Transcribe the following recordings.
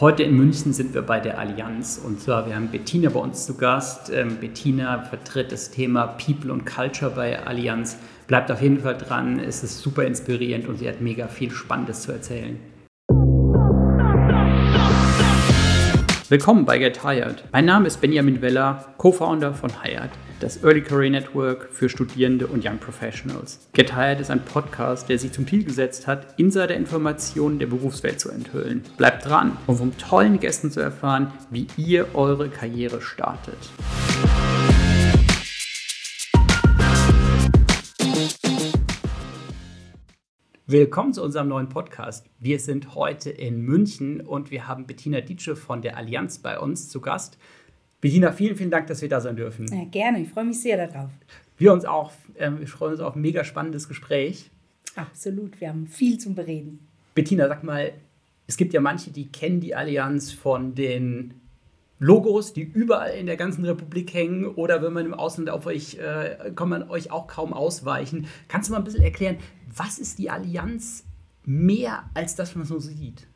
Heute in München sind wir bei der Allianz und zwar wir haben Bettina bei uns zu Gast. Ähm, Bettina vertritt das Thema People und Culture bei Allianz. Bleibt auf jeden Fall dran, es ist super inspirierend und sie hat mega viel Spannendes zu erzählen. Willkommen bei Get Hired. Mein Name ist Benjamin Weller, Co-Founder von Hired das Early Career Network für Studierende und Young Professionals. Get Hired ist ein Podcast, der sich zum Ziel gesetzt hat, Insider-Informationen der Berufswelt zu enthüllen. Bleibt dran, um von tollen Gästen zu erfahren, wie ihr eure Karriere startet. Willkommen zu unserem neuen Podcast. Wir sind heute in München und wir haben Bettina Dietsche von der Allianz bei uns zu Gast. Bettina, vielen, vielen Dank, dass wir da sein dürfen. Ja, gerne, ich freue mich sehr darauf. Wir uns auch. Ähm, wir freuen uns auf ein mega spannendes Gespräch. Absolut, wir haben viel zum Bereden. Bettina, sag mal, es gibt ja manche, die kennen die Allianz von den Logos, die überall in der ganzen Republik hängen oder wenn man im Ausland auf euch, äh, kann man euch auch kaum ausweichen. Kannst du mal ein bisschen erklären, was ist die Allianz mehr als das, was man so sieht?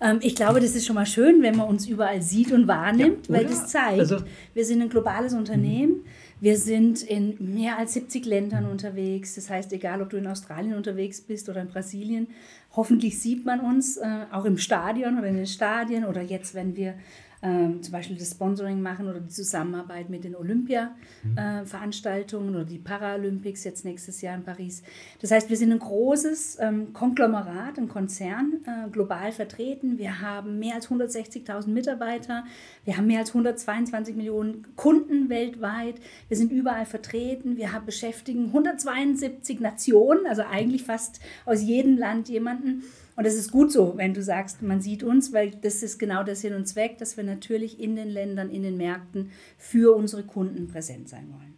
Ähm, ich glaube, das ist schon mal schön, wenn man uns überall sieht und wahrnimmt, ja, weil das zeigt, also, wir sind ein globales Unternehmen. Wir sind in mehr als 70 Ländern unterwegs. Das heißt, egal ob du in Australien unterwegs bist oder in Brasilien, hoffentlich sieht man uns äh, auch im Stadion oder in den Stadien oder jetzt, wenn wir ähm, zum Beispiel das Sponsoring machen oder die Zusammenarbeit mit den Olympia-Veranstaltungen äh, oder die Paralympics jetzt nächstes Jahr in Paris. Das heißt, wir sind ein großes ähm, Konglomerat, ein Konzern, äh, global vertreten. Wir haben mehr als 160.000 Mitarbeiter. Wir haben mehr als 122 Millionen Kunden weltweit. Wir sind überall vertreten. Wir haben, beschäftigen 172 Nationen, also eigentlich fast aus jedem Land jemanden. Und das ist gut so, wenn du sagst, man sieht uns, weil das ist genau der Sinn und Zweck, dass wir natürlich in den Ländern, in den Märkten für unsere Kunden präsent sein wollen.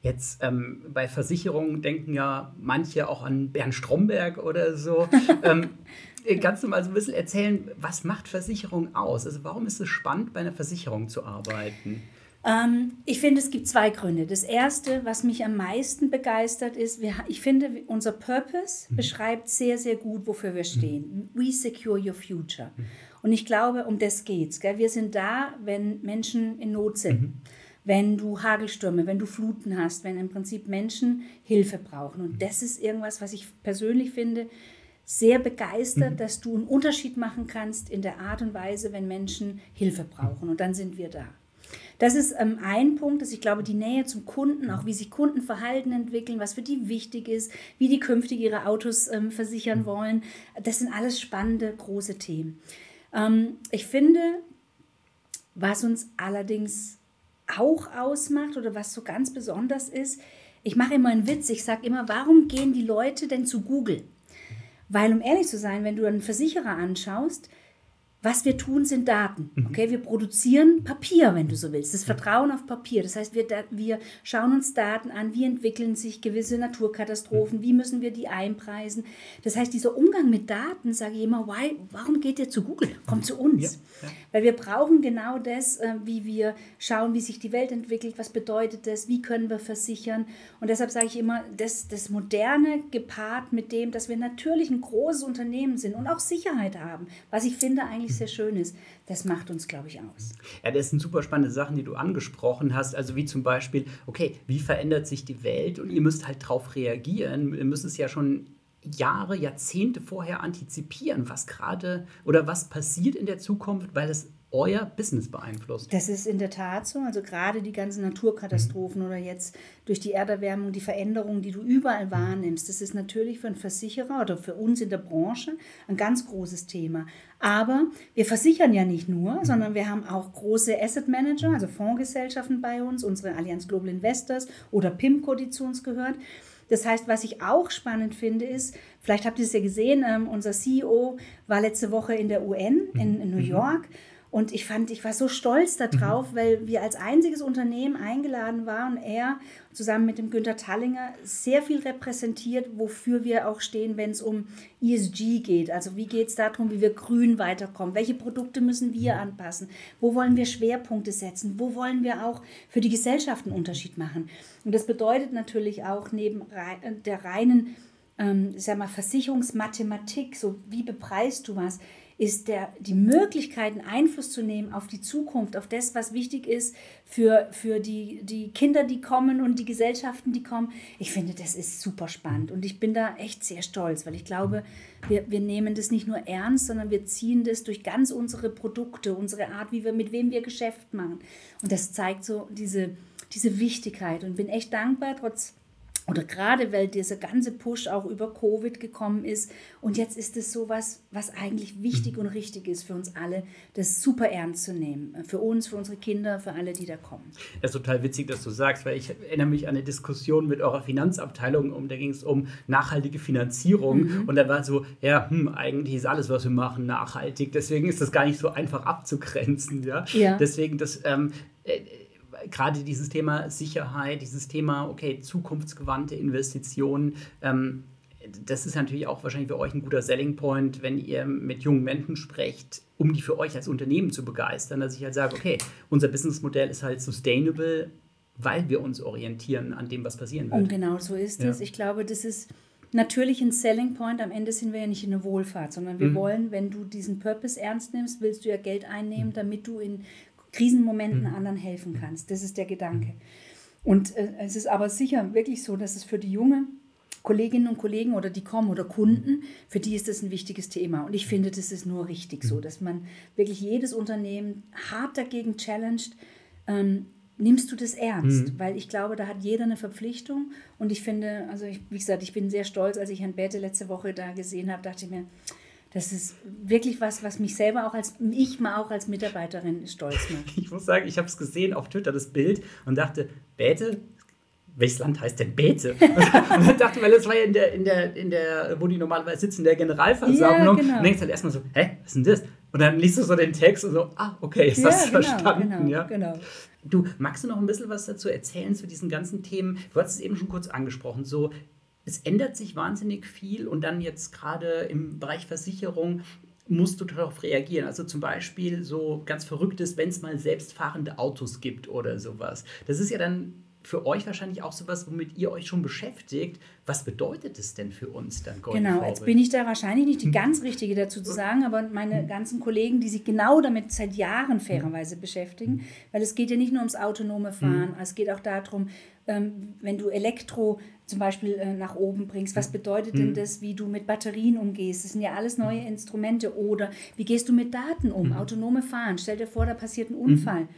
Jetzt ähm, bei Versicherungen denken ja manche auch an Bernd Stromberg oder so. ähm, kannst du mal so ein bisschen erzählen, was macht Versicherung aus? Also warum ist es spannend, bei einer Versicherung zu arbeiten? Ähm, ich finde, es gibt zwei Gründe. Das erste, was mich am meisten begeistert, ist, wir, ich finde, unser Purpose mhm. beschreibt sehr, sehr gut, wofür wir stehen. Mhm. We secure your future. Mhm. Und ich glaube, um das geht's. Gell? Wir sind da, wenn Menschen in Not sind. Mhm. Wenn du Hagelstürme, wenn du Fluten hast, wenn im Prinzip Menschen Hilfe brauchen. Und mhm. das ist irgendwas, was ich persönlich finde, sehr begeistert, mhm. dass du einen Unterschied machen kannst in der Art und Weise, wenn Menschen Hilfe brauchen. Und dann sind wir da. Das ist ähm, ein Punkt, dass ich glaube, die Nähe zum Kunden, auch wie sich Kundenverhalten entwickeln, was für die wichtig ist, wie die künftig ihre Autos ähm, versichern mhm. wollen, das sind alles spannende, große Themen. Ähm, ich finde, was uns allerdings auch ausmacht oder was so ganz besonders ist, ich mache immer einen Witz, ich sage immer, warum gehen die Leute denn zu Google? Weil, um ehrlich zu sein, wenn du einen Versicherer anschaust, was wir tun, sind Daten. Mhm. Okay, wir produzieren Papier, wenn du so willst. Das Vertrauen auf Papier. Das heißt, wir, wir schauen uns Daten an, wie entwickeln sich gewisse Naturkatastrophen, mhm. wie müssen wir die einpreisen. Das heißt, dieser Umgang mit Daten, sage ich immer, why, warum geht ihr zu Google? Kommt zu uns. Ja, ja. Weil wir brauchen genau das, äh, wie wir schauen, wie sich die Welt entwickelt, was bedeutet das, wie können wir versichern. Und deshalb sage ich immer, das, das Moderne gepaart mit dem, dass wir natürlich ein großes Unternehmen sind und auch Sicherheit haben, was ich finde eigentlich wirklich sehr schön ist, das macht uns, glaube ich, aus. Ja, das sind super spannende Sachen, die du angesprochen hast. Also wie zum Beispiel, okay, wie verändert sich die Welt und ihr müsst halt darauf reagieren. Ihr müsst es ja schon Jahre, Jahrzehnte vorher antizipieren, was gerade oder was passiert in der Zukunft, weil es euer Business beeinflusst. Das ist in der Tat so. Also gerade die ganzen Naturkatastrophen mhm. oder jetzt durch die Erderwärmung, die Veränderungen, die du überall wahrnimmst, das ist natürlich für einen Versicherer oder für uns in der Branche ein ganz großes Thema. Aber wir versichern ja nicht nur, mhm. sondern wir haben auch große Asset Manager, also Fondsgesellschaften bei uns, unsere Allianz Global Investors oder PIMCO, die zu uns gehört. Das heißt, was ich auch spannend finde, ist, vielleicht habt ihr es ja gesehen, ähm, unser CEO war letzte Woche in der UN in, in New mhm. York. Und ich fand, ich war so stolz darauf, mhm. weil wir als einziges Unternehmen eingeladen waren und er zusammen mit dem Günter Tallinger sehr viel repräsentiert, wofür wir auch stehen, wenn es um ESG geht. Also wie geht es darum, wie wir grün weiterkommen? Welche Produkte müssen wir mhm. anpassen? Wo wollen wir Schwerpunkte setzen? Wo wollen wir auch für die Gesellschaft einen Unterschied machen? Und das bedeutet natürlich auch neben der reinen ähm, sag mal, Versicherungsmathematik, so wie bepreist du was, ist der, die Möglichkeiten, Einfluss zu nehmen auf die Zukunft, auf das, was wichtig ist für, für die, die Kinder, die kommen und die Gesellschaften, die kommen. Ich finde, das ist super spannend und ich bin da echt sehr stolz, weil ich glaube, wir, wir nehmen das nicht nur ernst, sondern wir ziehen das durch ganz unsere Produkte, unsere Art, wie wir, mit wem wir Geschäft machen. Und das zeigt so diese, diese Wichtigkeit und bin echt dankbar, trotz oder gerade weil dieser ganze Push auch über Covid gekommen ist. Und jetzt ist es so was, was eigentlich wichtig und richtig ist für uns alle, das super ernst zu nehmen. Für uns, für unsere Kinder, für alle, die da kommen. Das ist total witzig, dass du sagst, weil ich erinnere mich an eine Diskussion mit eurer Finanzabteilung, um, da ging es um nachhaltige Finanzierung. Mhm. Und da war so, ja, hm, eigentlich ist alles, was wir machen, nachhaltig. Deswegen ist das gar nicht so einfach abzugrenzen. Ja? ja. Deswegen, das. Ähm, äh, gerade dieses Thema Sicherheit, dieses Thema, okay, zukunftsgewandte Investitionen, ähm, das ist natürlich auch wahrscheinlich für euch ein guter Selling Point, wenn ihr mit jungen Menschen sprecht, um die für euch als Unternehmen zu begeistern, dass ich halt sage, okay, unser Businessmodell ist halt sustainable, weil wir uns orientieren an dem, was passieren wird. Und genau so ist es. Ich glaube, das ist natürlich ein Selling Point. Am Ende sind wir ja nicht in der Wohlfahrt, sondern wir mhm. wollen, wenn du diesen Purpose ernst nimmst, willst du ja Geld einnehmen, mhm. damit du in Krisenmomenten mhm. anderen helfen kannst. Das ist der Gedanke. Und äh, es ist aber sicher wirklich so, dass es für die junge Kolleginnen und Kollegen oder die kommen oder Kunden, für die ist das ein wichtiges Thema. Und ich finde, das ist nur richtig so, dass man wirklich jedes Unternehmen hart dagegen challenged, ähm, nimmst du das ernst? Mhm. Weil ich glaube, da hat jeder eine Verpflichtung. Und ich finde, also ich, wie gesagt, ich bin sehr stolz, als ich Herrn Bäte letzte Woche da gesehen habe, dachte ich mir, das ist wirklich was, was mich selber auch als, ich mal auch als Mitarbeiterin stolz macht. Ich muss sagen, ich habe es gesehen auf Twitter, das Bild, und dachte, Bäte, welches Land heißt denn Bäte? und dann dachte weil das war ja in der, in der, in der, wo die normalerweise sitzen, in der Generalversammlung. Ja, genau. Und denkst halt erstmal so, hä, was ist denn das? Und dann liest du so den Text und so, ah, okay, ist ja, das genau, verstanden. Genau, ja, genau. Du, magst du noch ein bisschen was dazu erzählen zu diesen ganzen Themen? Du hast es eben schon kurz angesprochen, so es ändert sich wahnsinnig viel und dann jetzt gerade im Bereich Versicherung musst du darauf reagieren. Also zum Beispiel so ganz verrücktes, wenn es mal selbstfahrende Autos gibt oder sowas. Das ist ja dann für euch wahrscheinlich auch sowas, womit ihr euch schon beschäftigt. Was bedeutet es denn für uns dann Going Genau, jetzt bin ich da wahrscheinlich nicht die hm. ganz Richtige dazu zu sagen, aber meine hm. ganzen Kollegen, die sich genau damit seit Jahren hm. fairerweise beschäftigen, weil es geht ja nicht nur ums autonome Fahren, es geht auch darum, ähm, wenn du Elektro zum Beispiel äh, nach oben bringst, was bedeutet denn das, wie du mit Batterien umgehst? Das sind ja alles neue Instrumente. Oder wie gehst du mit Daten um? Autonome Fahren. Stell dir vor, da passiert ein Unfall.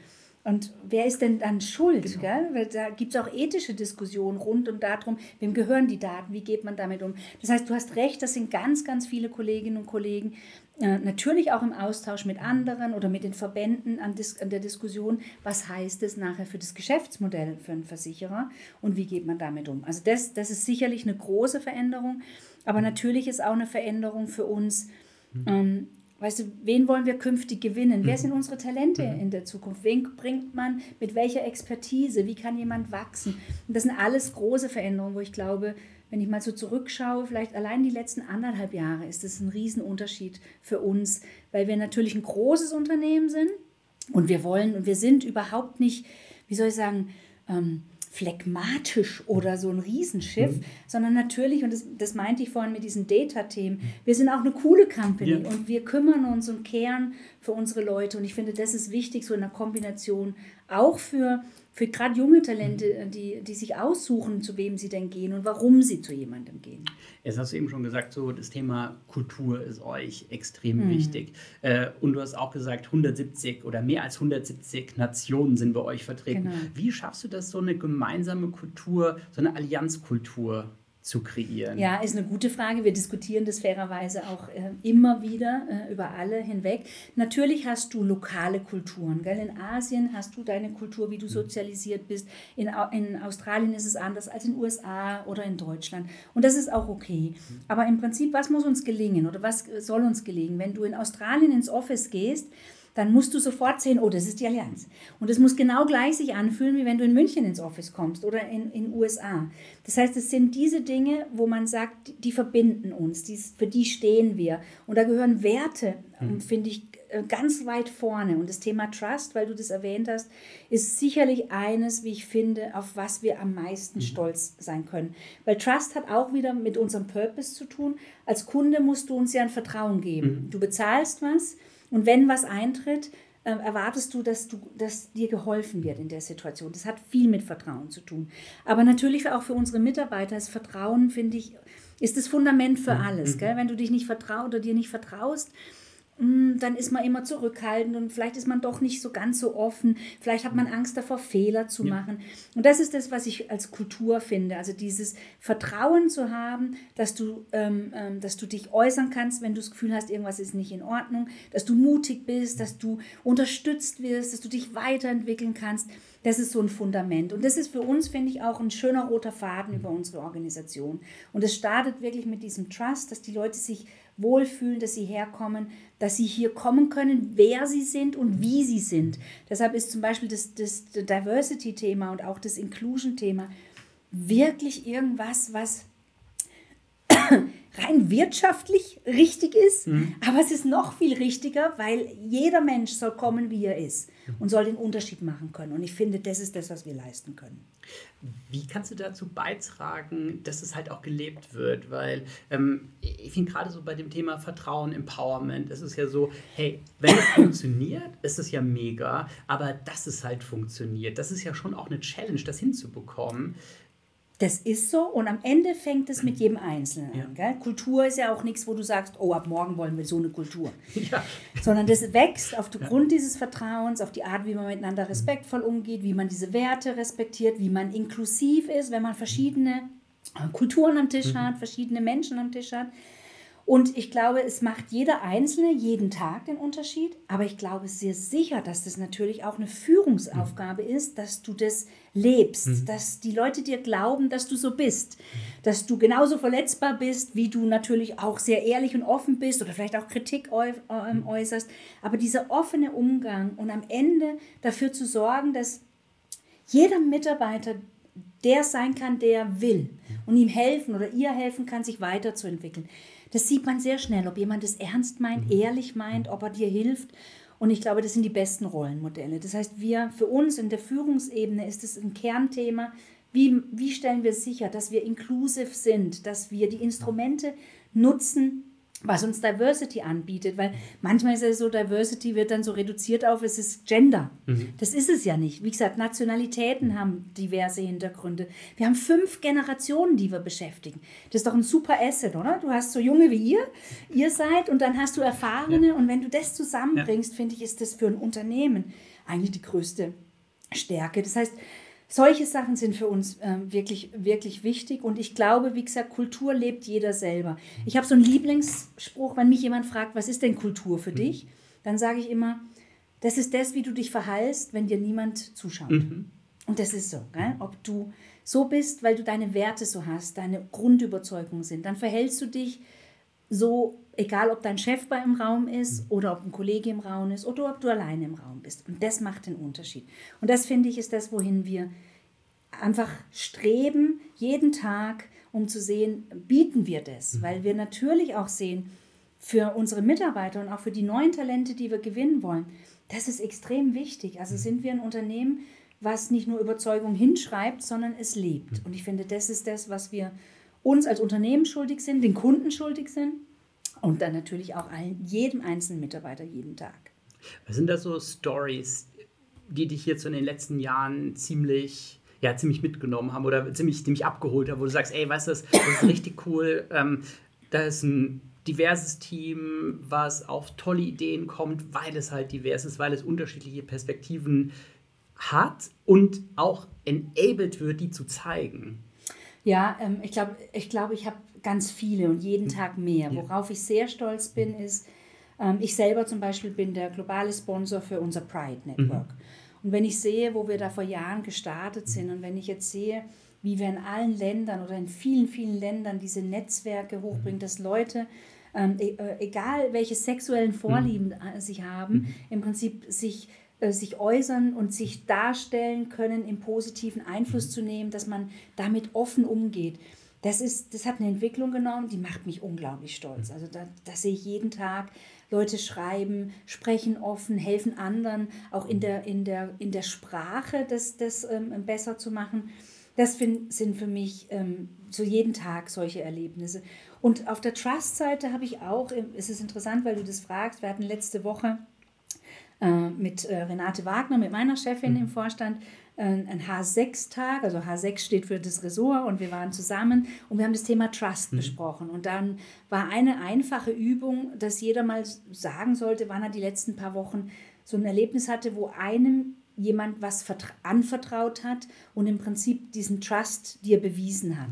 Und wer ist denn dann schuld? Genau. Weil da gibt es auch ethische Diskussionen rund um darum, wem gehören die Daten, wie geht man damit um. Das heißt, du hast recht, das sind ganz, ganz viele Kolleginnen und Kollegen, äh, natürlich auch im Austausch mit anderen oder mit den Verbänden an, Dis an der Diskussion, was heißt es nachher für das Geschäftsmodell für einen Versicherer und wie geht man damit um. Also das, das ist sicherlich eine große Veränderung, aber natürlich ist auch eine Veränderung für uns. Mhm. Ähm, Weißt du, wen wollen wir künftig gewinnen? Mhm. Wer sind unsere Talente mhm. in der Zukunft? Wen bringt man mit welcher Expertise? Wie kann jemand wachsen? Und das sind alles große Veränderungen, wo ich glaube, wenn ich mal so zurückschaue, vielleicht allein die letzten anderthalb Jahre ist das ein Riesenunterschied für uns, weil wir natürlich ein großes Unternehmen sind und wir wollen und wir sind überhaupt nicht, wie soll ich sagen, ähm, phlegmatisch oder so ein Riesenschiff, mhm. sondern natürlich, und das, das meinte ich vorhin mit diesen Data-Themen, wir sind auch eine coole Company ja. und wir kümmern uns und kehren für unsere Leute. Und ich finde, das ist wichtig, so in der Kombination auch für für gerade junge Talente, mhm. die, die sich aussuchen, zu wem sie denn gehen und warum sie zu jemandem gehen. Jetzt hast du eben schon gesagt, so das Thema Kultur ist euch extrem mhm. wichtig. Äh, und du hast auch gesagt, 170 oder mehr als 170 Nationen sind bei euch vertreten. Genau. Wie schaffst du das, so eine gemeinsame Kultur, so eine Allianzkultur zu kreieren? Ja, ist eine gute Frage. Wir diskutieren das fairerweise auch äh, immer wieder äh, über alle hinweg. Natürlich hast du lokale Kulturen. Gell? In Asien hast du deine Kultur, wie du mhm. sozialisiert bist. In, in Australien ist es anders als in den USA oder in Deutschland. Und das ist auch okay. Mhm. Aber im Prinzip, was muss uns gelingen oder was soll uns gelingen? Wenn du in Australien ins Office gehst, dann musst du sofort sehen, oh, das ist die Allianz. Und es muss genau gleich sich anfühlen, wie wenn du in München ins Office kommst oder in den USA. Das heißt, es sind diese Dinge, wo man sagt, die verbinden uns, die, für die stehen wir. Und da gehören Werte, mhm. finde ich, äh, ganz weit vorne. Und das Thema Trust, weil du das erwähnt hast, ist sicherlich eines, wie ich finde, auf was wir am meisten mhm. stolz sein können. Weil Trust hat auch wieder mit unserem Purpose zu tun. Als Kunde musst du uns ja ein Vertrauen geben. Mhm. Du bezahlst was und wenn was eintritt, äh, erwartest du dass, du, dass dir geholfen wird in der Situation. Das hat viel mit Vertrauen zu tun. Aber natürlich auch für unsere Mitarbeiter ist Vertrauen, finde ich, ist das Fundament für mhm. alles. Gell? Wenn du dich nicht vertraust oder dir nicht vertraust, dann ist man immer zurückhaltend und vielleicht ist man doch nicht so ganz so offen. Vielleicht hat man Angst davor, Fehler zu ja. machen. Und das ist das, was ich als Kultur finde. Also dieses Vertrauen zu haben, dass du, ähm, ähm, dass du dich äußern kannst, wenn du das Gefühl hast, irgendwas ist nicht in Ordnung, dass du mutig bist, dass du unterstützt wirst, dass du dich weiterentwickeln kannst. Das ist so ein Fundament. Und das ist für uns, finde ich, auch ein schöner roter Faden über unsere Organisation. Und es startet wirklich mit diesem Trust, dass die Leute sich wohlfühlen, dass sie herkommen, dass sie hier kommen können, wer sie sind und wie sie sind. Deshalb ist zum Beispiel das, das Diversity-Thema und auch das Inclusion-Thema wirklich irgendwas, was rein wirtschaftlich richtig ist, mhm. aber es ist noch viel richtiger, weil jeder Mensch soll kommen, wie er ist und soll den Unterschied machen können. Und ich finde, das ist das, was wir leisten können. Wie kannst du dazu beitragen, dass es halt auch gelebt wird? Weil ähm, ich finde gerade so bei dem Thema Vertrauen, Empowerment, ist es ja so, hey, wenn es funktioniert, ist es ja mega, aber dass es halt funktioniert, das ist ja schon auch eine Challenge, das hinzubekommen. Das ist so und am Ende fängt es mit jedem Einzelnen an. Gell? Kultur ist ja auch nichts, wo du sagst, oh, ab morgen wollen wir so eine Kultur. Ja. Sondern das wächst aufgrund ja. dieses Vertrauens, auf die Art, wie man miteinander respektvoll umgeht, wie man diese Werte respektiert, wie man inklusiv ist, wenn man verschiedene Kulturen am Tisch mhm. hat, verschiedene Menschen am Tisch hat. Und ich glaube, es macht jeder Einzelne jeden Tag den Unterschied. Aber ich glaube sehr sicher, dass das natürlich auch eine Führungsaufgabe mhm. ist, dass du das lebst, mhm. dass die Leute dir glauben, dass du so bist, dass du genauso verletzbar bist, wie du natürlich auch sehr ehrlich und offen bist oder vielleicht auch Kritik ähm, mhm. äußerst. Aber dieser offene Umgang und am Ende dafür zu sorgen, dass jeder Mitarbeiter der sein kann, der will und ihm helfen oder ihr helfen kann, sich weiterzuentwickeln. Das sieht man sehr schnell, ob jemand es ernst meint, mhm. ehrlich meint, ob er dir hilft. Und ich glaube, das sind die besten Rollenmodelle. Das heißt, wir für uns in der Führungsebene ist es ein Kernthema. Wie, wie stellen wir sicher, dass wir inklusiv sind, dass wir die Instrumente nutzen, was uns Diversity anbietet, weil manchmal ist es so, Diversity wird dann so reduziert auf, es ist Gender. Mhm. Das ist es ja nicht. Wie gesagt, Nationalitäten haben diverse Hintergründe. Wir haben fünf Generationen, die wir beschäftigen. Das ist doch ein super Asset, oder? Du hast so junge wie ihr, ihr seid und dann hast du Erfahrene ja. und wenn du das zusammenbringst, ja. finde ich, ist das für ein Unternehmen eigentlich die größte Stärke. Das heißt, solche Sachen sind für uns äh, wirklich, wirklich wichtig. Und ich glaube, wie gesagt, Kultur lebt jeder selber. Ich habe so einen Lieblingsspruch, wenn mich jemand fragt, was ist denn Kultur für mhm. dich? Dann sage ich immer, das ist das, wie du dich verhältst, wenn dir niemand zuschaut. Mhm. Und das ist so. Gell? Ob du so bist, weil du deine Werte so hast, deine Grundüberzeugungen sind, dann verhältst du dich so, egal ob dein Chef bei im Raum ist oder ob ein Kollege im Raum ist oder ob du alleine im Raum bist. Und das macht den Unterschied. Und das finde ich ist das, wohin wir einfach streben, jeden Tag, um zu sehen, bieten wir das. Mhm. Weil wir natürlich auch sehen, für unsere Mitarbeiter und auch für die neuen Talente, die wir gewinnen wollen, das ist extrem wichtig. Also mhm. sind wir ein Unternehmen, was nicht nur Überzeugung hinschreibt, sondern es lebt. Mhm. Und ich finde, das ist das, was wir uns als Unternehmen schuldig sind, den Kunden schuldig sind und dann natürlich auch allen, jedem einzelnen Mitarbeiter jeden Tag. Was sind da so Stories, die dich jetzt in den letzten Jahren ziemlich, ja, ziemlich mitgenommen haben oder ziemlich, ziemlich abgeholt haben, wo du sagst, ey, weißt du, das, ist richtig cool, ähm, da ist ein diverses Team, was auf tolle Ideen kommt, weil es halt divers ist, weil es unterschiedliche Perspektiven hat und auch enabled wird, die zu zeigen. Ja, ähm, ich glaube, ich, glaub, ich habe ganz viele und jeden hm. Tag mehr. Worauf ich sehr stolz bin, ist, ähm, ich selber zum Beispiel bin der globale Sponsor für unser Pride Network. Mhm. Und wenn ich sehe, wo wir da vor Jahren gestartet sind und wenn ich jetzt sehe, wie wir in allen Ländern oder in vielen, vielen Ländern diese Netzwerke hochbringen, mhm. dass Leute, ähm, e äh, egal welche sexuellen mhm. Vorlieben mhm. sie haben, mhm. im Prinzip sich äh, sich äußern und sich darstellen können, im positiven Einfluss mhm. zu nehmen, dass man damit offen umgeht. Das, ist, das hat eine Entwicklung genommen, die macht mich unglaublich stolz. Also da, das sehe ich jeden Tag Leute schreiben, sprechen offen, helfen anderen, auch in der, in der, in der Sprache das, das ähm, besser zu machen. Das find, sind für mich ähm, so jeden Tag solche Erlebnisse. Und auf der Trust-Seite habe ich auch, es ist interessant, weil du das fragst, wir hatten letzte Woche äh, mit äh, Renate Wagner, mit meiner Chefin mhm. im Vorstand, ein H6-Tag, also H6 steht für das Ressort und wir waren zusammen und wir haben das Thema Trust mhm. besprochen. Und dann war eine einfache Übung, dass jeder mal sagen sollte, wann er die letzten paar Wochen so ein Erlebnis hatte, wo einem jemand was anvertraut hat und im Prinzip diesen Trust dir bewiesen hat.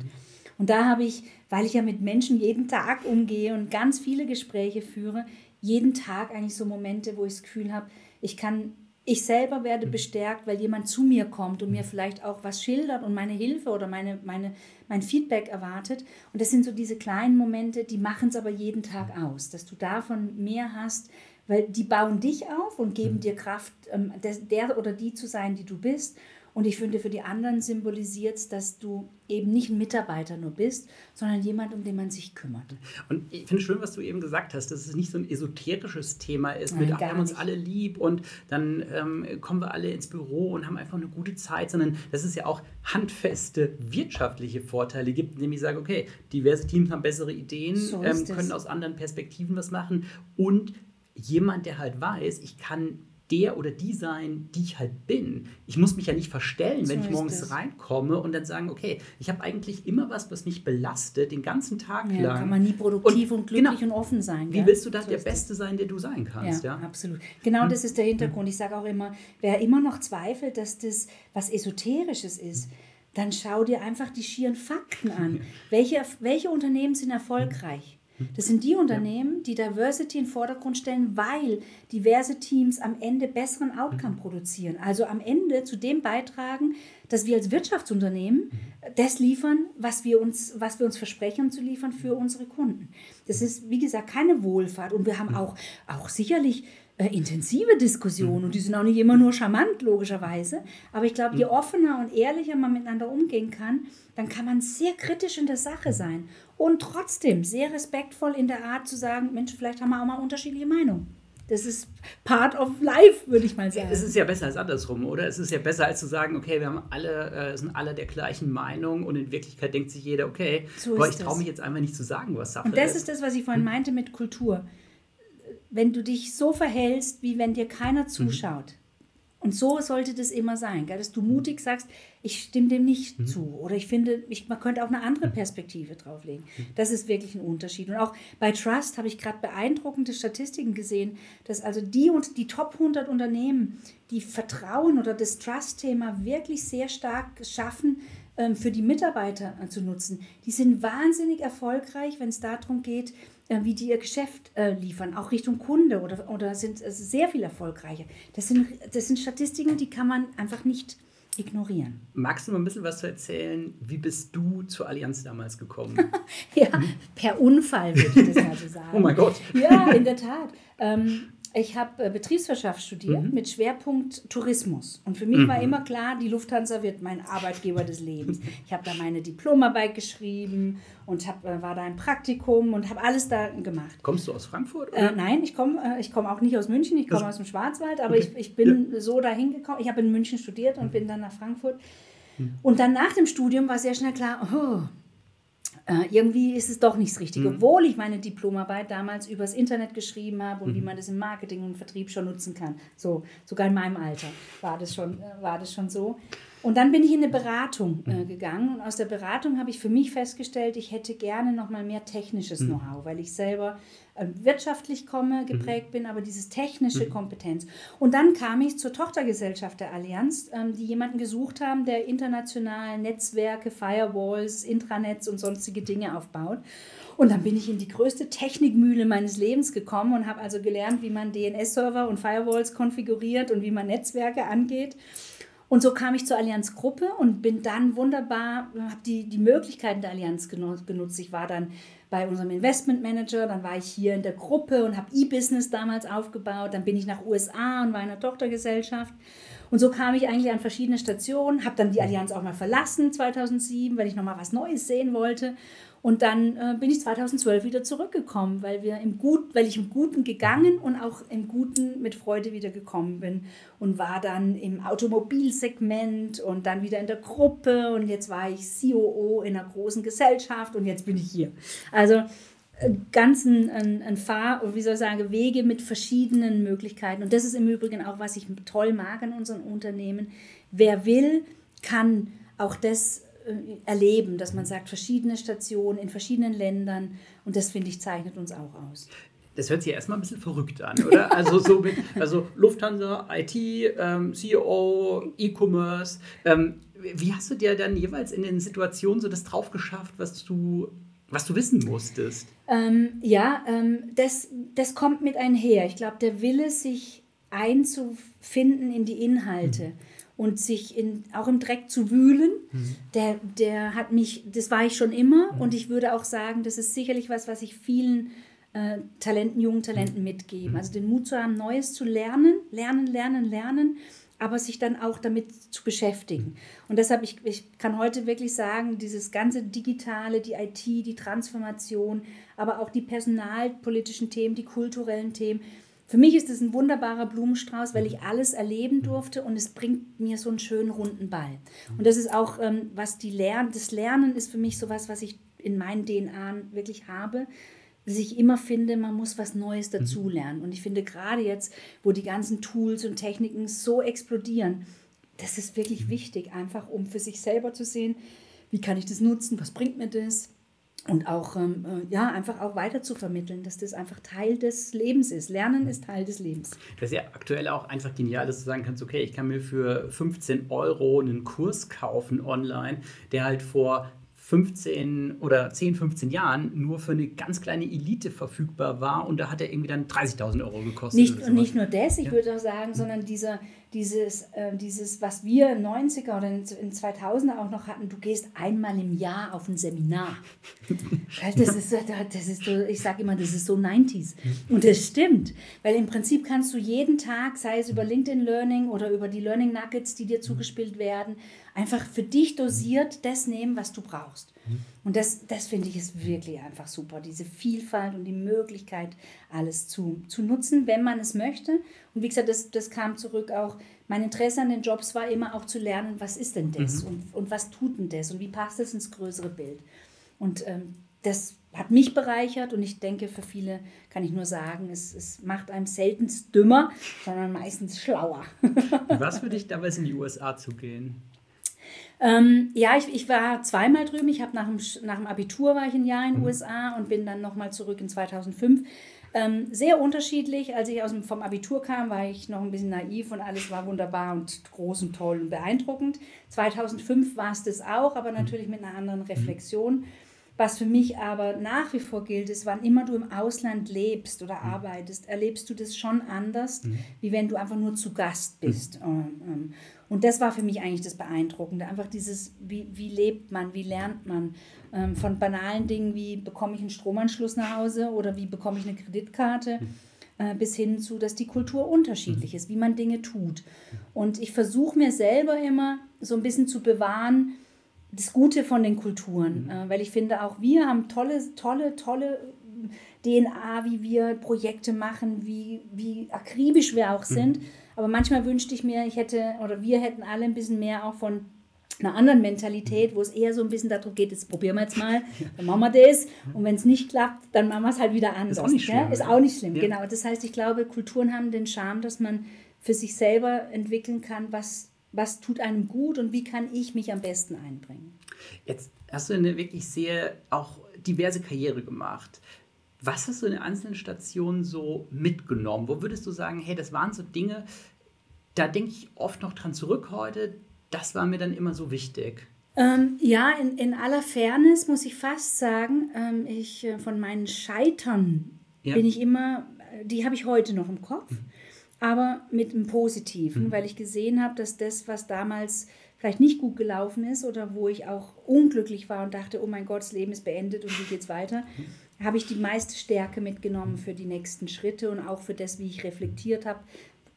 Und da habe ich, weil ich ja mit Menschen jeden Tag umgehe und ganz viele Gespräche führe, jeden Tag eigentlich so Momente, wo ich das Gefühl habe, ich kann, ich selber werde bestärkt, weil jemand zu mir kommt und mir vielleicht auch was schildert und meine Hilfe oder meine, meine, mein Feedback erwartet. Und das sind so diese kleinen Momente, die machen es aber jeden Tag aus, dass du davon mehr hast, weil die bauen dich auf und geben mhm. dir Kraft, ähm, der oder die zu sein, die du bist. Und ich finde, für die anderen symbolisiert es, dass du eben nicht ein Mitarbeiter nur bist, sondern jemand, um den man sich kümmert. Und ich finde schön, was du eben gesagt hast, dass es nicht so ein esoterisches Thema ist, Nein, mit, wir haben uns alle lieb und dann ähm, kommen wir alle ins Büro und haben einfach eine gute Zeit, sondern dass es ja auch handfeste wirtschaftliche Vorteile gibt, indem ich sage, okay, diverse Teams haben bessere Ideen, so ähm, können aus anderen Perspektiven was machen. Und jemand, der halt weiß, ich kann der oder die sein, die ich halt bin. Ich muss mich ja nicht verstellen, so wenn ich morgens das. reinkomme und dann sagen, okay, ich habe eigentlich immer was, was mich belastet, den ganzen Tag ja, lang. kann man nie produktiv und, und glücklich genau, und offen sein. Wie gell? willst du da so der Beste sein, der du sein kannst? Ja, ja? absolut. Genau hm. das ist der Hintergrund. Ich sage auch immer, wer immer noch zweifelt, dass das was Esoterisches ist, dann schau dir einfach die schieren Fakten an. welche, welche Unternehmen sind erfolgreich? Das sind die Unternehmen, die Diversity in den Vordergrund stellen, weil diverse Teams am Ende besseren Outcome produzieren. Also am Ende zu dem beitragen, dass wir als Wirtschaftsunternehmen das liefern, was wir uns, was wir uns versprechen zu liefern für unsere Kunden. Das ist, wie gesagt, keine Wohlfahrt. Und wir haben auch, auch sicherlich äh, intensive Diskussionen und die sind auch nicht immer nur charmant, logischerweise. Aber ich glaube, je offener und ehrlicher man miteinander umgehen kann, dann kann man sehr kritisch in der Sache sein und trotzdem sehr respektvoll in der Art zu sagen, Mensch, vielleicht haben wir auch mal unterschiedliche Meinungen. Das ist part of life, würde ich mal sagen. Es ist ja besser als andersrum, oder? Es ist ja besser als zu sagen, okay, wir haben alle, äh, sind alle der gleichen Meinung und in Wirklichkeit denkt sich jeder, okay, so aber ich traue mich jetzt einfach nicht zu sagen, was Sache ist. Und das ist, das, was ich vorhin meinte mit Kultur. Wenn du dich so verhältst, wie wenn dir keiner mhm. zuschaut, und so sollte das immer sein, gell? dass du mutig sagst, ich stimme dem nicht mhm. zu. Oder ich finde, ich, man könnte auch eine andere mhm. Perspektive drauflegen. Mhm. Das ist wirklich ein Unterschied. Und auch bei Trust habe ich gerade beeindruckende Statistiken gesehen, dass also die und die Top 100 Unternehmen, die Vertrauen oder das Trust-Thema wirklich sehr stark schaffen, ähm, für die Mitarbeiter zu nutzen, die sind wahnsinnig erfolgreich, wenn es darum geht, äh, wie die ihr Geschäft äh, liefern, auch Richtung Kunde oder, oder sind also sehr viel erfolgreicher. Das sind, das sind Statistiken, die kann man einfach nicht ignorieren. Magst du mal ein bisschen was zu erzählen? Wie bist du zur Allianz damals gekommen? ja, per Unfall würde ich das mal so sagen. oh mein Gott. ja, in der Tat. Ähm, ich habe äh, Betriebswirtschaft studiert mhm. mit Schwerpunkt Tourismus. Und für mich mhm. war immer klar, die Lufthansa wird mein Arbeitgeber des Lebens. Ich habe da meine Diplomarbeit geschrieben und hab, äh, war da im Praktikum und habe alles da gemacht. Kommst du aus Frankfurt? Äh, nein, ich komme äh, ich komm auch nicht aus München, ich komme aus dem Schwarzwald, aber okay. ich, ich bin ja. so dahin gekommen. Ich habe in München studiert und mhm. bin dann nach Frankfurt. Mhm. Und dann nach dem Studium war sehr schnell klar, oh, äh, irgendwie ist es doch nicht das Richtige. Mhm. Obwohl ich meine Diplomarbeit damals übers Internet geschrieben habe und mhm. wie man das im Marketing und Vertrieb schon nutzen kann. So, sogar in meinem Alter war das schon, äh, war das schon so. Und dann bin ich in eine Beratung äh, mhm. gegangen und aus der Beratung habe ich für mich festgestellt, ich hätte gerne noch mal mehr technisches mhm. Know-how, weil ich selber äh, wirtschaftlich komme, geprägt mhm. bin, aber dieses technische mhm. Kompetenz. Und dann kam ich zur Tochtergesellschaft der Allianz, ähm, die jemanden gesucht haben, der international Netzwerke, Firewalls, Intranets und sonstige Dinge aufbaut. Und dann bin ich in die größte Technikmühle meines Lebens gekommen und habe also gelernt, wie man DNS-Server und Firewalls konfiguriert und wie man Netzwerke angeht. Und so kam ich zur Allianz Gruppe und bin dann wunderbar, habe die, die Möglichkeiten der Allianz genutzt. Ich war dann bei unserem Investmentmanager, dann war ich hier in der Gruppe und habe E-Business damals aufgebaut. Dann bin ich nach USA und war in einer Tochtergesellschaft. Und so kam ich eigentlich an verschiedene Stationen, habe dann die Allianz auch mal verlassen 2007, weil ich nochmal was Neues sehen wollte Und dann äh, bin ich 2012 wieder zurückgekommen, weil, wir im Gut, weil ich im Guten gegangen und auch im Guten mit Freude wieder gekommen bin. Und war dann im Automobilsegment und dann wieder in der Gruppe. Und jetzt war ich COO in einer großen Gesellschaft und jetzt bin ich hier. Also äh, ganzen ein, ein Fahr- wie soll ich sagen, Wege mit verschiedenen Möglichkeiten. Und das ist im Übrigen auch, was ich toll mag an unseren Unternehmen. Wer will, kann auch das erleben, dass man sagt, verschiedene Stationen in verschiedenen Ländern und das finde ich zeichnet uns auch aus. Das hört sich erstmal ein bisschen verrückt an, oder? Also so mit, also Lufthansa, IT, ähm, CEO, E-Commerce. Ähm, wie hast du dir dann jeweils in den Situationen so das drauf geschafft, was du, was du wissen musstest? Ähm, ja, ähm, das, das kommt mit einher. Ich glaube, der Wille, sich einzufinden in die Inhalte. Mhm und sich in, auch im Dreck zu wühlen, mhm. der, der hat mich, das war ich schon immer mhm. und ich würde auch sagen, das ist sicherlich was, was ich vielen äh, Talenten, jungen Talenten mhm. mitgebe. Mhm. Also den Mut zu haben, Neues zu lernen, lernen, lernen, lernen, aber sich dann auch damit zu beschäftigen. Mhm. Und deshalb, ich, ich kann heute wirklich sagen, dieses ganze Digitale, die IT, die Transformation, aber auch die personalpolitischen Themen, die kulturellen Themen, für mich ist es ein wunderbarer Blumenstrauß, weil ich alles erleben durfte und es bringt mir so einen schönen runden Ball. Und das ist auch, ähm, was die Lern das Lernen ist für mich sowas, was ich in meinen DNA wirklich habe, dass ich immer finde, man muss was Neues mhm. dazulernen. Und ich finde gerade jetzt, wo die ganzen Tools und Techniken so explodieren, das ist wirklich wichtig, einfach um für sich selber zu sehen, wie kann ich das nutzen, was bringt mir das, und auch ähm, äh, ja einfach auch weiter zu vermitteln, dass das einfach Teil des Lebens ist. Lernen ist Teil des Lebens. Das ist ja aktuell auch einfach genial, dass du sagen kannst, okay, ich kann mir für 15 Euro einen Kurs kaufen online, der halt vor 15 oder 10, 15 Jahren nur für eine ganz kleine Elite verfügbar war und da hat er irgendwie dann 30.000 Euro gekostet. Nicht, und nicht nur das, ich ja. würde auch sagen, sondern dieser, dieses, äh, dieses, was wir in 90er oder in, in 2000er auch noch hatten, du gehst einmal im Jahr auf ein Seminar. das ist, das ist so, ich sage immer, das ist so 90s. Und das stimmt, weil im Prinzip kannst du jeden Tag, sei es über LinkedIn Learning oder über die Learning Nuggets, die dir zugespielt werden, einfach für dich dosiert das nehmen, was du brauchst. Und das, das finde ich ist wirklich einfach super, diese Vielfalt und die Möglichkeit, alles zu, zu nutzen, wenn man es möchte. Und wie gesagt, das, das kam zurück auch, mein Interesse an den Jobs war immer auch zu lernen, was ist denn das mhm. und, und was tut denn das und wie passt das ins größere Bild. Und ähm, das hat mich bereichert und ich denke, für viele kann ich nur sagen, es, es macht einem seltenst dümmer, sondern meistens schlauer. Es für dich damals in die USA zu gehen? Ähm, ja, ich, ich war zweimal drüben. Ich habe nach dem, nach dem Abitur war ich ein Jahr in den mhm. USA und bin dann nochmal zurück in 2005. Ähm, sehr unterschiedlich. Als ich aus dem, vom Abitur kam, war ich noch ein bisschen naiv und alles war wunderbar und groß und toll und beeindruckend. 2005 war es das auch, aber natürlich mit einer anderen Reflexion. Was für mich aber nach wie vor gilt, ist, wann immer du im Ausland lebst oder mhm. arbeitest, erlebst du das schon anders, mhm. wie wenn du einfach nur zu Gast bist. Mhm. Ähm, ähm, und das war für mich eigentlich das Beeindruckende. Einfach dieses, wie, wie lebt man, wie lernt man. Ähm, von banalen Dingen wie, bekomme ich einen Stromanschluss nach Hause oder wie bekomme ich eine Kreditkarte, äh, bis hin zu, dass die Kultur unterschiedlich ist, wie man Dinge tut. Und ich versuche mir selber immer so ein bisschen zu bewahren, das Gute von den Kulturen, äh, weil ich finde, auch wir haben tolle, tolle, tolle DNA, wie wir Projekte machen, wie, wie akribisch wir auch sind. Mhm. Aber manchmal wünschte ich mir, ich hätte oder wir hätten alle ein bisschen mehr auch von einer anderen Mentalität, wo es eher so ein bisschen darum geht, jetzt probieren wir jetzt mal, dann machen wir das und wenn es nicht klappt, dann machen wir es halt wieder anders. Ist auch nicht schlimm. Ja? Ist auch nicht schlimm, ja. genau. Das heißt, ich glaube, Kulturen haben den Charme, dass man für sich selber entwickeln kann, was, was tut einem gut und wie kann ich mich am besten einbringen. Jetzt hast du eine wirklich sehr auch diverse Karriere gemacht. Was hast du in den einzelnen Stationen so mitgenommen? Wo würdest du sagen, hey, das waren so Dinge, da denke ich oft noch dran zurück heute, das war mir dann immer so wichtig. Ähm, ja, in, in aller Fairness muss ich fast sagen, ähm, ich äh, von meinen Scheitern ja. bin ich immer, die habe ich heute noch im Kopf, mhm. Aber mit einem Positiven, mhm. weil ich gesehen habe, dass das, was damals vielleicht nicht gut gelaufen ist oder wo ich auch unglücklich war und dachte, oh mein Gott, das Leben ist beendet und wie geht's weiter, mhm habe ich die meiste Stärke mitgenommen für die nächsten Schritte und auch für das, wie ich reflektiert habe,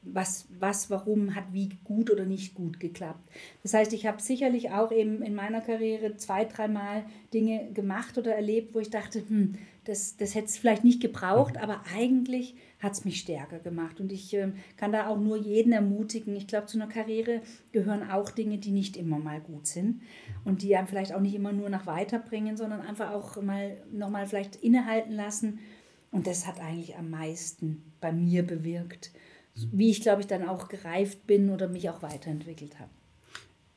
was, was, warum hat wie gut oder nicht gut geklappt. Das heißt, ich habe sicherlich auch eben in meiner Karriere zwei, dreimal Dinge gemacht oder erlebt, wo ich dachte, hm, das, das hätte es vielleicht nicht gebraucht, aber eigentlich hat es mich stärker gemacht. Und ich äh, kann da auch nur jeden ermutigen. Ich glaube, zu einer Karriere gehören auch Dinge, die nicht immer mal gut sind und die einem vielleicht auch nicht immer nur nach weiterbringen, sondern einfach auch mal nochmal vielleicht innehalten lassen. Und das hat eigentlich am meisten bei mir bewirkt, wie ich, glaube ich, dann auch gereift bin oder mich auch weiterentwickelt habe.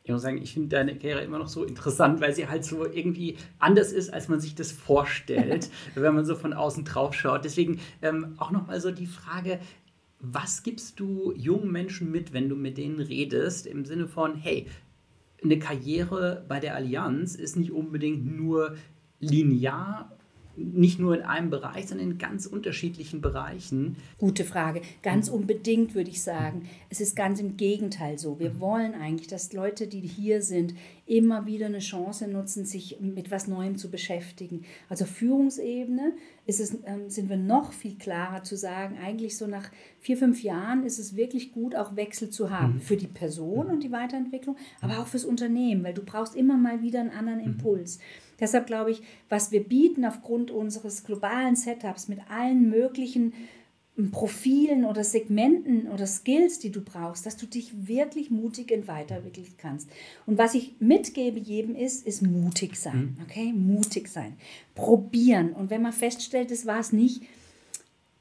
Ich muss sagen, ich finde deine Karriere immer noch so interessant, weil sie halt so irgendwie anders ist, als man sich das vorstellt, wenn man so von außen drauf schaut. Deswegen ähm, auch nochmal so die Frage, was gibst du jungen Menschen mit, wenn du mit denen redest, im Sinne von, hey, eine Karriere bei der Allianz ist nicht unbedingt nur linear nicht nur in einem Bereich, sondern in ganz unterschiedlichen Bereichen? Gute Frage. Ganz unbedingt würde ich sagen. Es ist ganz im Gegenteil so. Wir wollen eigentlich, dass Leute, die hier sind, immer wieder eine Chance nutzen, sich mit was Neuem zu beschäftigen. Also Führungsebene ist es, ähm, sind wir noch viel klarer zu sagen, eigentlich so nach vier, fünf Jahren ist es wirklich gut, auch Wechsel zu haben. Mhm. Für die Person und die Weiterentwicklung, aber auch fürs Unternehmen, weil du brauchst immer mal wieder einen anderen mhm. Deshalb glaube ich, was wir bieten aufgrund unseres globalen Setups mit allen möglichen Profilen oder Segmenten oder Skills, die du brauchst, dass du dich wirklich mutig und weiterentwickeln kannst. Und was ich mitgebe jedem ist, ist mutig sein. Mhm. Okay, mutig sein. Probieren. Und wenn man feststellt, es war es nicht,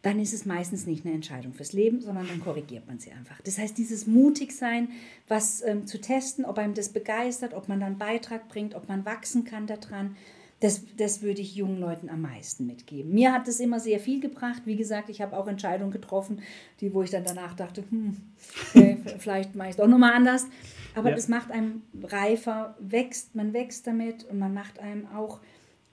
dann ist es meistens nicht eine Entscheidung fürs Leben, sondern dann korrigiert man sie einfach. Das heißt, dieses mutig sein, was ähm, zu testen, ob einem das begeistert, ob man dann Beitrag bringt, ob man wachsen kann daran, das, das würde ich jungen Leuten am meisten mitgeben. Mir hat das immer sehr viel gebracht. Wie gesagt, ich habe auch Entscheidungen getroffen, die, wo ich dann danach dachte, hm, okay, vielleicht mache ich es doch nochmal anders. Aber ja. das macht einem reifer, wächst, man wächst damit und man macht einem auch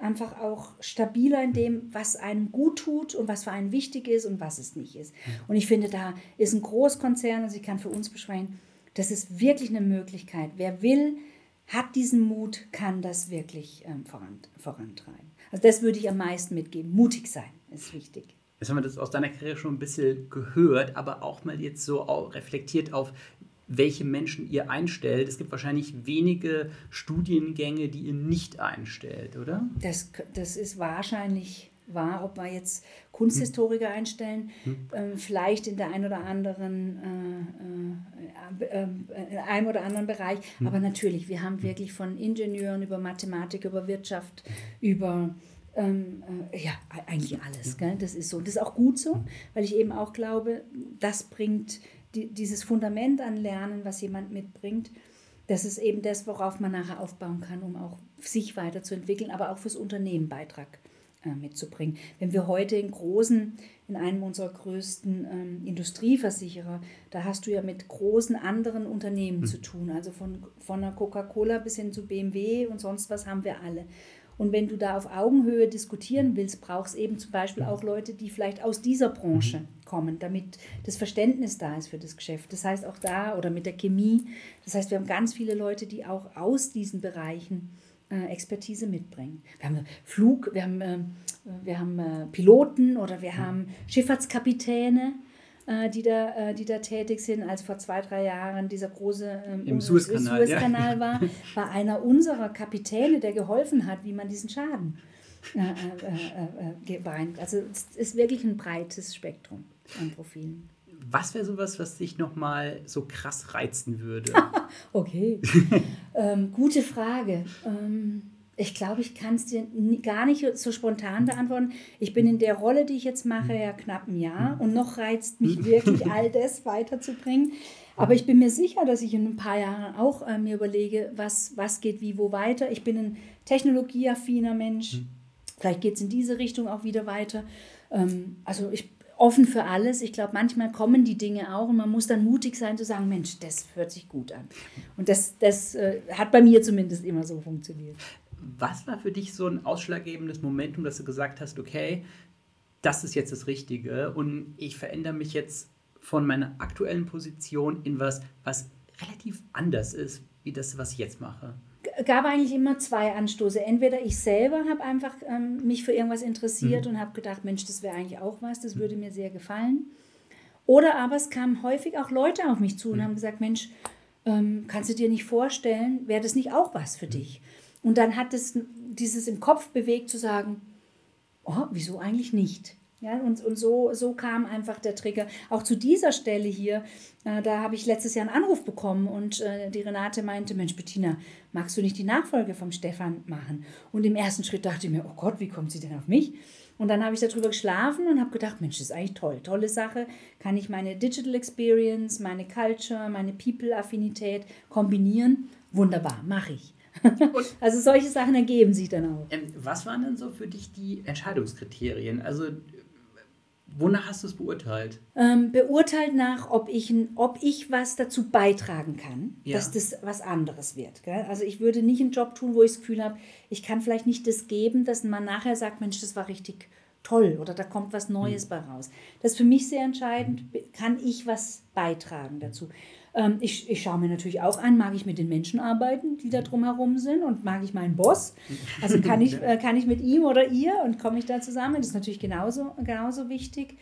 einfach auch stabiler in dem, was einem gut tut und was für einen wichtig ist und was es nicht ist. Und ich finde, da ist ein Großkonzern, also ich kann für uns beschreiben, das ist wirklich eine Möglichkeit. Wer will, hat diesen Mut, kann das wirklich ähm, voran, vorantreiben. Also das würde ich am meisten mitgeben. Mutig sein ist wichtig. Jetzt haben wir das aus deiner Karriere schon ein bisschen gehört, aber auch mal jetzt so reflektiert auf, welche Menschen ihr einstellt. Es gibt wahrscheinlich wenige Studiengänge, die ihr nicht einstellt, oder? Das, das ist wahrscheinlich wahr, ob wir jetzt Kunsthistoriker hm. einstellen, hm. Ähm, vielleicht in der einen oder anderen, äh, äh, äh, in einem oder anderen Bereich. Hm. Aber natürlich, wir haben wirklich von Ingenieuren über Mathematik, über Wirtschaft, über ähm, äh, ja, eigentlich alles. Gell? Das ist so. Das ist auch gut so, hm. weil ich eben auch glaube, das bringt die, dieses Fundament an Lernen, was jemand mitbringt, das ist eben das, worauf man nachher aufbauen kann, um auch sich weiterzuentwickeln, aber auch fürs Unternehmen Beitrag äh, mitzubringen. Wenn wir heute in großen, in einem unserer größten ähm, Industrieversicherer, da hast du ja mit großen anderen Unternehmen mhm. zu tun, also von, von der Coca-Cola bis hin zu BMW und sonst was haben wir alle. Und wenn du da auf Augenhöhe diskutieren willst, brauchst eben zum Beispiel auch Leute, die vielleicht aus dieser Branche mhm. kommen, damit das Verständnis da ist für das Geschäft. Das heißt auch da oder mit der Chemie. Das heißt, wir haben ganz viele Leute, die auch aus diesen Bereichen äh, Expertise mitbringen. Wir haben Flug, wir haben, äh, wir haben äh, Piloten oder wir haben Schifffahrtskapitäne äh, die, da, äh, die da tätig sind, als vor zwei, drei Jahren dieser große ähm, Im Suezkanal, Suezkanal ja. war, war einer unserer Kapitäne, der geholfen hat, wie man diesen Schaden äh, äh, äh, Also es ist wirklich ein breites Spektrum an Profilen. Was wäre sowas, was dich nochmal so krass reizen würde? okay, ähm, gute Frage. Ähm, ich glaube, ich kann es dir gar nicht so spontan beantworten. Ich bin in der Rolle, die ich jetzt mache, ja knapp ein Jahr und noch reizt mich wirklich all das weiterzubringen. Aber ich bin mir sicher, dass ich in ein paar Jahren auch äh, mir überlege, was, was geht wie, wo weiter. Ich bin ein technologieaffiner Mensch. Vielleicht geht es in diese Richtung auch wieder weiter. Ähm, also ich offen für alles. Ich glaube, manchmal kommen die Dinge auch und man muss dann mutig sein zu sagen, Mensch, das hört sich gut an. Und das, das äh, hat bei mir zumindest immer so funktioniert. Was war für dich so ein ausschlaggebendes Momentum, dass du gesagt hast, okay, das ist jetzt das Richtige und ich verändere mich jetzt von meiner aktuellen Position in was, was relativ anders ist, wie das, was ich jetzt mache? gab eigentlich immer zwei Anstoße. Entweder ich selber habe einfach ähm, mich für irgendwas interessiert mhm. und habe gedacht, Mensch, das wäre eigentlich auch was, das würde mir sehr gefallen. Oder aber es kamen häufig auch Leute auf mich zu und haben gesagt, Mensch, ähm, kannst du dir nicht vorstellen, wäre das nicht auch was für dich? Und dann hat es dieses im Kopf bewegt zu sagen, oh, wieso eigentlich nicht? Ja, und, und so, so kam einfach der Trigger. Auch zu dieser Stelle hier, äh, da habe ich letztes Jahr einen Anruf bekommen und äh, die Renate meinte, Mensch, Bettina, magst du nicht die Nachfolge vom Stefan machen? Und im ersten Schritt dachte ich mir, oh Gott, wie kommt sie denn auf mich? Und dann habe ich darüber geschlafen und habe gedacht, Mensch, das ist eigentlich toll, tolle Sache. Kann ich meine Digital Experience, meine Culture, meine People-Affinität kombinieren? Wunderbar, mache ich. also solche Sachen ergeben sich dann auch. Ähm, was waren denn so für dich die Entscheidungskriterien? Also Wonach hast du es beurteilt? Ähm, beurteilt nach, ob ich, ob ich was dazu beitragen kann, ja. dass das was anderes wird. Gell? Also ich würde nicht einen Job tun, wo ich das Gefühl habe, ich kann vielleicht nicht das geben, dass man nachher sagt, Mensch, das war richtig toll oder da kommt was Neues mhm. bei raus. Das ist für mich sehr entscheidend, kann ich was beitragen dazu. Ähm, ich, ich schaue mir natürlich auch an, mag ich mit den Menschen arbeiten, die da drumherum sind und mag ich meinen Boss? Also kann ich, äh, kann ich mit ihm oder ihr und komme ich da zusammen? Das ist natürlich genauso, genauso wichtig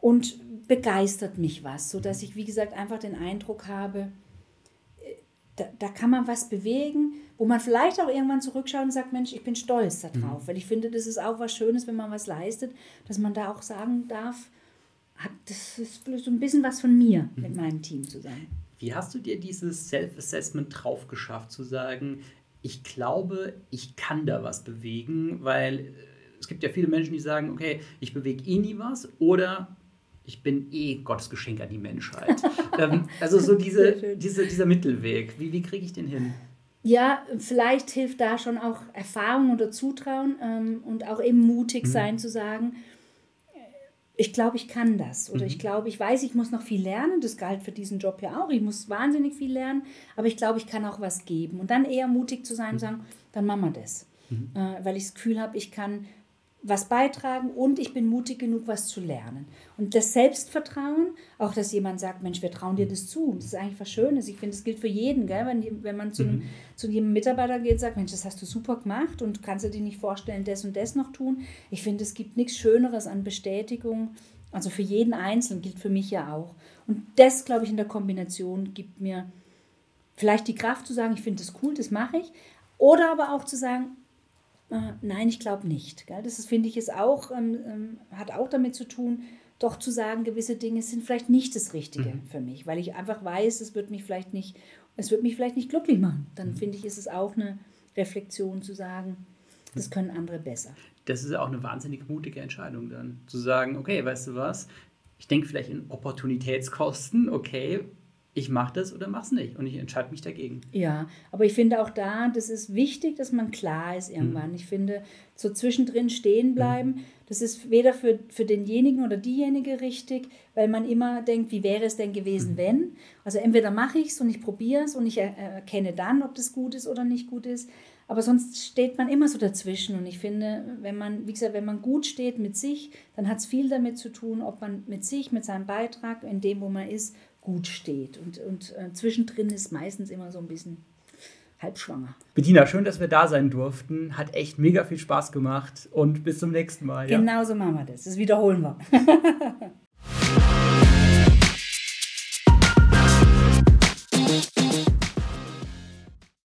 und begeistert mich was, sodass ich, wie gesagt, einfach den Eindruck habe, äh, da, da kann man was bewegen, wo man vielleicht auch irgendwann zurückschaut und sagt, Mensch, ich bin stolz darauf, mhm. weil ich finde, das ist auch was Schönes, wenn man was leistet, dass man da auch sagen darf, das ist so ein bisschen was von mir mhm. mit meinem Team zusammen. Wie hast du dir dieses Self-Assessment drauf geschafft, zu sagen, ich glaube, ich kann da was bewegen, weil äh, es gibt ja viele Menschen, die sagen, okay, ich bewege eh nie was oder ich bin eh Gottes Geschenk an die Menschheit. ähm, also so diese, diese, dieser Mittelweg, wie, wie kriege ich den hin? Ja, vielleicht hilft da schon auch Erfahrung oder Zutrauen ähm, und auch eben mutig mhm. sein zu sagen, ich glaube, ich kann das. Oder mhm. ich glaube, ich weiß, ich muss noch viel lernen. Das galt für diesen Job ja auch. Ich muss wahnsinnig viel lernen, aber ich glaube, ich kann auch was geben. Und dann eher mutig zu sein und mhm. sagen, dann machen wir das. Mhm. Äh, weil ich das Gefühl habe, ich kann was beitragen und ich bin mutig genug, was zu lernen. Und das Selbstvertrauen, auch dass jemand sagt, Mensch, wir trauen dir das zu. Das ist eigentlich was Schönes. Ich finde, das gilt für jeden. Gell? Wenn, wenn man zu, mhm. zu jedem Mitarbeiter geht und sagt, Mensch, das hast du super gemacht und kannst du dir nicht vorstellen, das und das noch tun. Ich finde, es gibt nichts Schöneres an Bestätigung. Also für jeden Einzelnen gilt für mich ja auch. Und das, glaube ich, in der Kombination gibt mir vielleicht die Kraft zu sagen, ich finde das cool, das mache ich. Oder aber auch zu sagen, nein, ich glaube nicht. Das finde ich, ist auch, ähm, ähm, hat auch damit zu tun, doch zu sagen, gewisse Dinge sind vielleicht nicht das Richtige mhm. für mich, weil ich einfach weiß, es wird mich vielleicht nicht, es wird mich vielleicht nicht glücklich machen. Dann mhm. finde ich, ist es auch eine Reflexion zu sagen, das mhm. können andere besser. Das ist auch eine wahnsinnig mutige Entscheidung dann, zu sagen, okay, weißt du was, ich denke vielleicht in Opportunitätskosten, okay, ich mache das oder mache es nicht und ich entscheide mich dagegen. Ja, aber ich finde auch da, das ist wichtig, dass man klar ist irgendwann. Mhm. Ich finde, so zwischendrin stehen bleiben, mhm. das ist weder für, für denjenigen oder diejenige richtig, weil man immer denkt, wie wäre es denn gewesen, mhm. wenn? Also entweder mache ich es und ich probiere es und ich erkenne dann, ob das gut ist oder nicht gut ist. Aber sonst steht man immer so dazwischen. Und ich finde, wenn man, wie gesagt, wenn man gut steht mit sich, dann hat es viel damit zu tun, ob man mit sich, mit seinem Beitrag, in dem, wo man ist, gut steht. Und, und äh, zwischendrin ist meistens immer so ein bisschen halbschwanger. Bettina, schön, dass wir da sein durften. Hat echt mega viel Spaß gemacht und bis zum nächsten Mal. Ja? Genau so machen wir das. Das wiederholen wir.